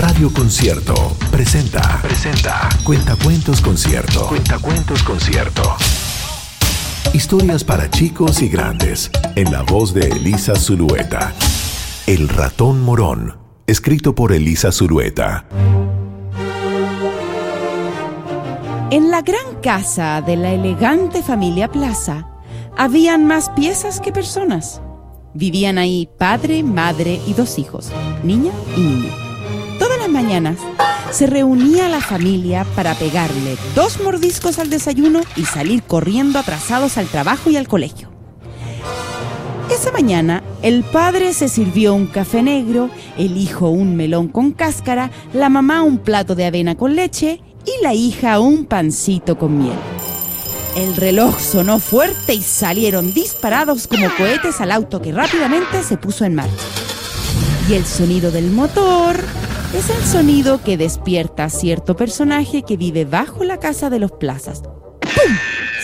Radio Concierto presenta. Presenta. Cuentacuentos Concierto. Cuentacuentos Concierto. Historias para chicos y grandes. En la voz de Elisa Zulueta. El ratón morón. Escrito por Elisa Zulueta. En la gran casa de la elegante familia Plaza, habían más piezas que personas. Vivían ahí padre, madre y dos hijos, niña y niño. Se reunía la familia para pegarle dos mordiscos al desayuno y salir corriendo atrasados al trabajo y al colegio. Esa mañana el padre se sirvió un café negro, el hijo un melón con cáscara, la mamá un plato de avena con leche y la hija un pancito con miel. El reloj sonó fuerte y salieron disparados como cohetes al auto que rápidamente se puso en marcha. Y el sonido del motor es el sonido que despierta a cierto personaje que vive bajo la casa de los plazas. ¡Pum!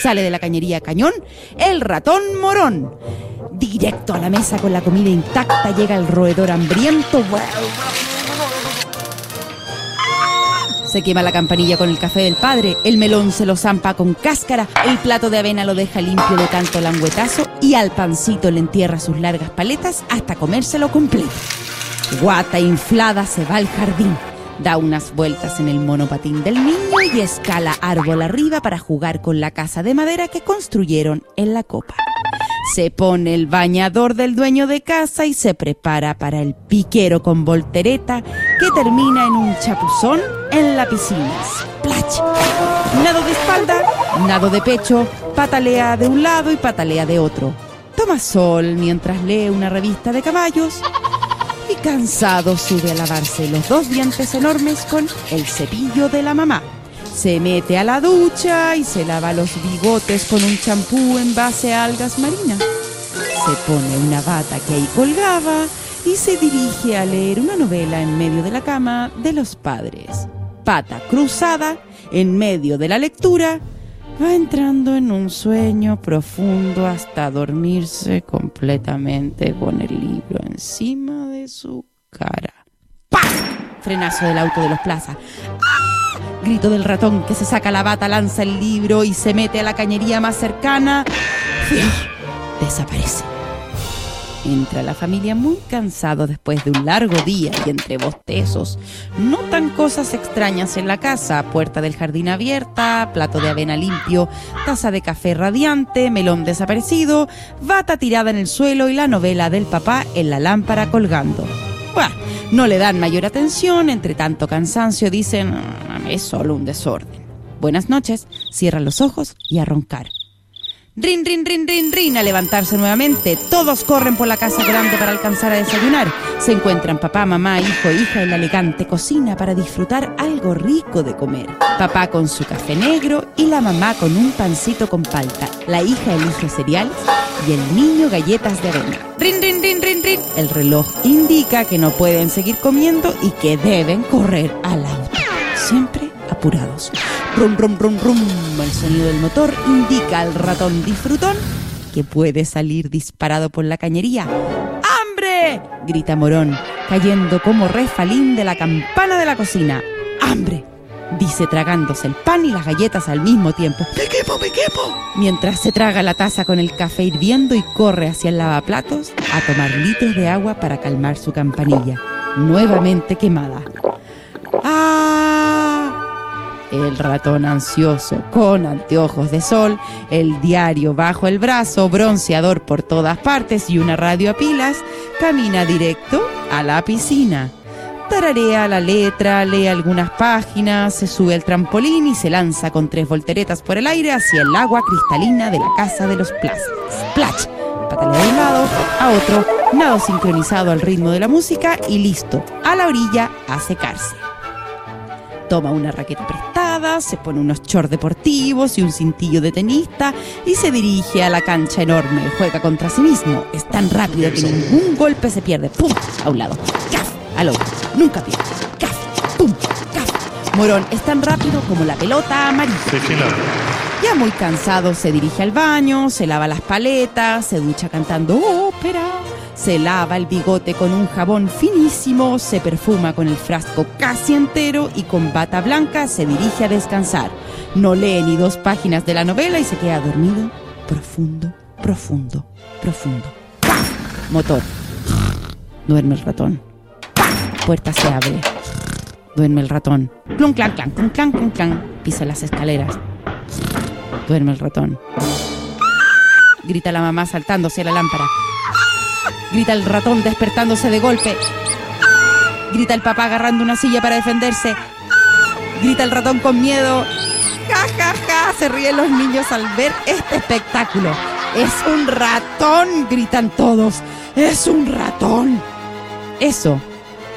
Sale de la cañería cañón el ratón morón. Directo a la mesa con la comida intacta llega el roedor hambriento. Se quema la campanilla con el café del padre, el melón se lo zampa con cáscara, el plato de avena lo deja limpio de tanto languetazo y al pancito le entierra sus largas paletas hasta comérselo completo. Guata inflada se va al jardín, da unas vueltas en el monopatín del niño y escala árbol arriba para jugar con la casa de madera que construyeron en la copa. Se pone el bañador del dueño de casa y se prepara para el piquero con voltereta que termina en un chapuzón en la piscina. Splash. Nado de espalda, nado de pecho, patalea de un lado y patalea de otro. Toma sol mientras lee una revista de caballos y cansado sube a lavarse los dos dientes enormes con el cepillo de la mamá. Se mete a la ducha y se lava los bigotes con un champú en base a algas marinas. Se pone una bata que ahí colgaba y se dirige a leer una novela en medio de la cama de los padres. Pata cruzada, en medio de la lectura, va entrando en un sueño profundo hasta dormirse completamente con el libro encima de su cara. ¡Pah! Frenazo del auto de los plazas. ¡Ah! Grito del ratón que se saca la bata, lanza el libro y se mete a la cañería más cercana. Desaparece. Entra la familia muy cansado después de un largo día y entre bostezos. Notan cosas extrañas en la casa. Puerta del jardín abierta, plato de avena limpio, taza de café radiante, melón desaparecido, bata tirada en el suelo y la novela del papá en la lámpara colgando. Buah, no le dan mayor atención, entre tanto cansancio dicen, "Ah, es solo un desorden. Buenas noches, cierran los ojos y a roncar. Rin, rin, rin, rin, rin, a levantarse nuevamente. Todos corren por la casa grande para alcanzar a desayunar. Se encuentran papá, mamá, hijo e hija en la elegante cocina para disfrutar algo rico de comer. Papá con su café negro y la mamá con un pancito con palta. La hija elige cereales y el niño galletas de avena. Rin, rin, rin, rin, rin. El reloj indica que no pueden seguir comiendo y que deben correr al auto. Siempre apurados. Rum, rum, rum, rum. El sonido del motor indica al ratón disfrutón que puede salir disparado por la cañería. ¡Hambre! grita Morón, cayendo como refalín de la campana de la cocina. ¡Hambre! dice tragándose el pan y las galletas al mismo tiempo. ¡Me quemo, me quemo! Mientras se traga la taza con el café hirviendo y corre hacia el lavaplatos a tomar litros de agua para calmar su campanilla, nuevamente quemada. ¡Ah! El ratón ansioso, con anteojos de sol, el diario bajo el brazo, bronceador por todas partes y una radio a pilas, camina directo a la piscina. Tararea la letra, lee algunas páginas, se sube al trampolín y se lanza con tres volteretas por el aire hacia el agua cristalina de la casa de los plazas. ¡Splash! Patalea de un lado a otro, nado sincronizado al ritmo de la música y listo, a la orilla a secarse. Toma una raqueta prestada, se pone unos shorts deportivos y un cintillo de tenista y se dirige a la cancha enorme. Juega contra sí mismo. Es tan rápido que ningún golpe se pierde. ¡Pum! A un lado. ¡Caf! Al otro. Nunca pierde. ¡Caf! ¡Pum! ¡Caf! Morón es tan rápido como la pelota amarilla. Ya muy cansado se dirige al baño, se lava las paletas, se ducha cantando ópera Se lava el bigote con un jabón finísimo, se perfuma con el frasco casi entero y con bata blanca se dirige a descansar. No lee ni dos páginas de la novela y se queda dormido, profundo, profundo, profundo. Motor. Duerme el ratón. Puerta se abre. Duerme el ratón. Clun, clan, clan, clun, clan, clun, clan. Pisa las escaleras. Duerme el ratón. Grita la mamá saltándose a la lámpara. Grita el ratón despertándose de golpe. Grita el papá agarrando una silla para defenderse. Grita el ratón con miedo. Ja, ja, ja. Se ríen los niños al ver este espectáculo. Es un ratón, gritan todos. Es un ratón. Eso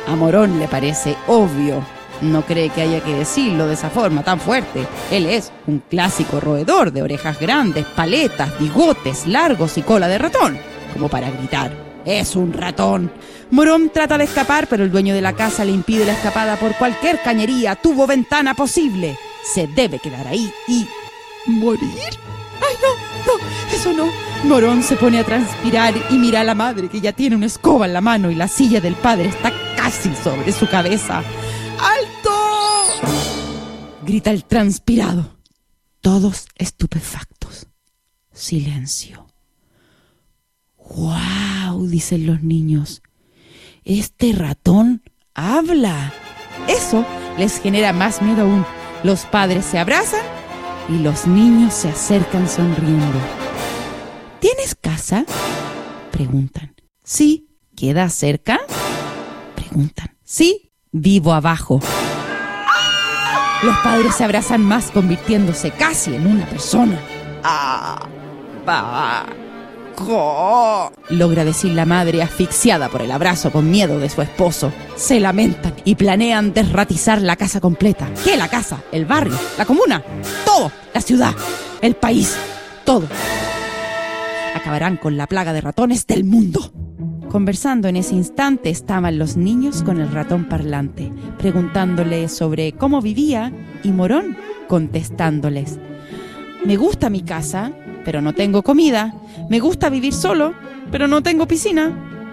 a Morón le parece obvio. No cree que haya que decirlo de esa forma tan fuerte. Él es un clásico roedor de orejas grandes, paletas, bigotes largos y cola de ratón, como para gritar. Es un ratón. Morón trata de escapar, pero el dueño de la casa le impide la escapada por cualquier cañería, tubo, ventana posible. Se debe quedar ahí y... ¿Morir? ¡Ay, no! ¡No! ¡Eso no! Morón se pone a transpirar y mira a la madre que ya tiene una escoba en la mano y la silla del padre está casi sobre su cabeza. ¡Alto! Grita el transpirado. Todos estupefactos. Silencio. Dicen los niños. Este ratón habla. Eso les genera más miedo aún. Los padres se abrazan y los niños se acercan sonriendo. ¿Tienes casa? Preguntan. Sí. ¿Queda cerca? Preguntan. Sí. Vivo abajo. Los padres se abrazan más convirtiéndose casi en una persona. Logra decir la madre asfixiada por el abrazo con miedo de su esposo. Se lamentan y planean desratizar la casa completa. ¿Qué la casa? ¿El barrio? ¿La comuna? Todo. La ciudad. El país. Todo acabarán con la plaga de ratones del mundo. Conversando en ese instante estaban los niños con el ratón parlante, preguntándole sobre cómo vivía y Morón contestándoles, me gusta mi casa, pero no tengo comida, me gusta vivir solo, pero no tengo piscina.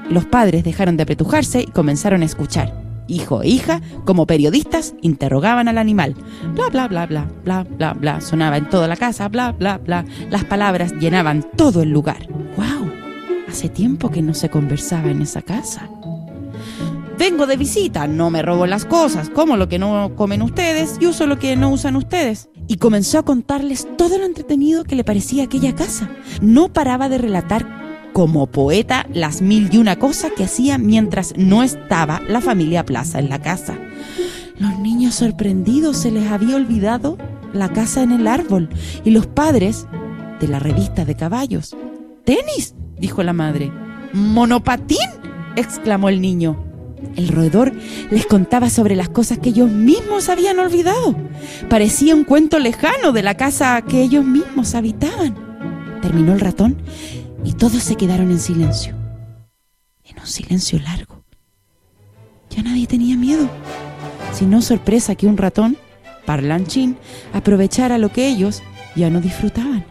Los padres dejaron de apretujarse y comenzaron a escuchar hijo e hija, como periodistas, interrogaban al animal. Bla, bla, bla, bla, bla, bla, bla. Sonaba en toda la casa, bla, bla, bla. Las palabras llenaban todo el lugar. ¡Wow! Hace tiempo que no se conversaba en esa casa. Vengo de visita, no me robo las cosas, como lo que no comen ustedes y uso lo que no usan ustedes. Y comenzó a contarles todo lo entretenido que le parecía aquella casa. No paraba de relatar como poeta las mil y una cosas que hacía mientras no estaba la familia Plaza en la casa. Los niños sorprendidos se les había olvidado la casa en el árbol y los padres de la revista de caballos. ¡Tenis! dijo la madre. ¿Monopatín? exclamó el niño. El roedor les contaba sobre las cosas que ellos mismos habían olvidado. Parecía un cuento lejano de la casa que ellos mismos habitaban. Terminó el ratón y todos se quedaron en silencio, en un silencio largo. Ya nadie tenía miedo, sino sorpresa que un ratón, parlanchín, aprovechara lo que ellos ya no disfrutaban.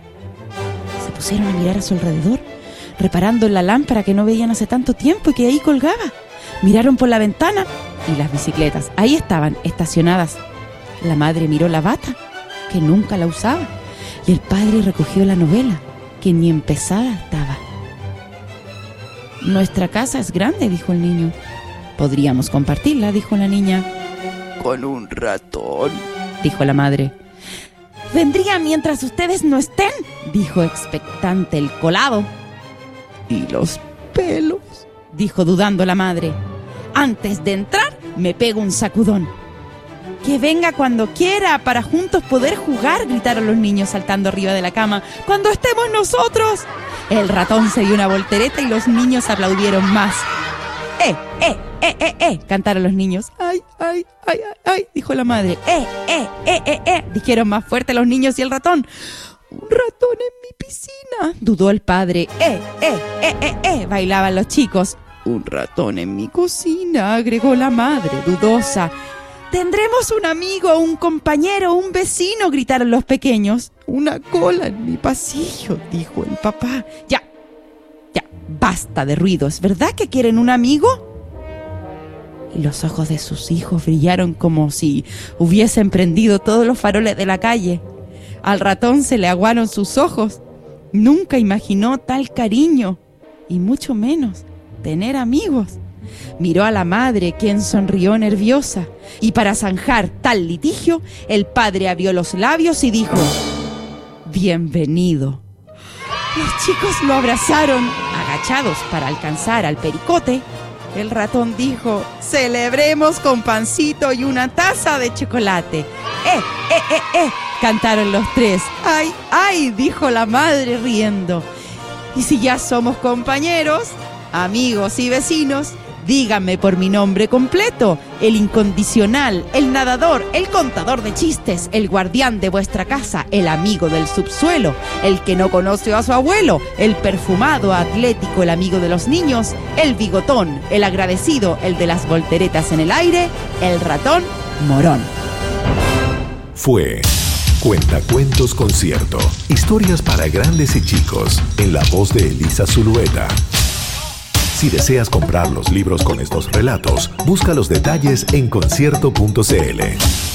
Se pusieron a mirar a su alrededor, reparando en la lámpara que no veían hace tanto tiempo y que ahí colgaba. Miraron por la ventana y las bicicletas, ahí estaban, estacionadas. La madre miró la bata, que nunca la usaba, y el padre recogió la novela que ni empezada estaba. Nuestra casa es grande, dijo el niño. Podríamos compartirla, dijo la niña. Con un ratón, dijo la madre. Vendría mientras ustedes no estén, dijo expectante el colado. ¿Y los pelos? dijo dudando la madre. Antes de entrar, me pego un sacudón. Que venga cuando quiera para juntos poder jugar, gritaron los niños saltando arriba de la cama. ¡Cuando estemos nosotros! El ratón se dio una voltereta y los niños aplaudieron más. ¡Eh, eh, eh, eh, eh! cantaron los niños. ¡Ay, ay, ay, ay! ay dijo la madre. ¡Eh, eh, eh, eh, eh! dijeron más fuerte los niños y el ratón. Un ratón en mi piscina, dudó el padre. ¡Eh, eh, eh, eh, eh! bailaban los chicos. Un ratón en mi cocina, agregó la madre, dudosa. Tendremos un amigo, un compañero, un vecino, gritaron los pequeños. Una cola en mi pasillo, dijo el papá. Ya, ya, Basta de ruido, ¿es verdad que quieren un amigo? Y los ojos de sus hijos brillaron como si hubiesen prendido todos los faroles de la calle. Al ratón se le aguaron sus ojos. Nunca imaginó tal cariño, y mucho menos tener amigos. Miró a la madre, quien sonrió nerviosa, y para zanjar tal litigio, el padre abrió los labios y dijo, Bienvenido. Los chicos lo abrazaron, agachados para alcanzar al pericote. El ratón dijo, celebremos con pancito y una taza de chocolate. ¡Eh, eh, eh, eh! cantaron los tres. ¡Ay, ay! dijo la madre riendo. Y si ya somos compañeros, amigos y vecinos, Dígame por mi nombre completo, el incondicional, el nadador, el contador de chistes, el guardián de vuestra casa, el amigo del subsuelo, el que no conoce a su abuelo, el perfumado, atlético, el amigo de los niños, el bigotón, el agradecido, el de las volteretas en el aire, el ratón morón. Fue Cuentacuentos Concierto. Historias para grandes y chicos, en la voz de Elisa Zulueta. Si deseas comprar los libros con estos relatos, busca los detalles en concierto.cl.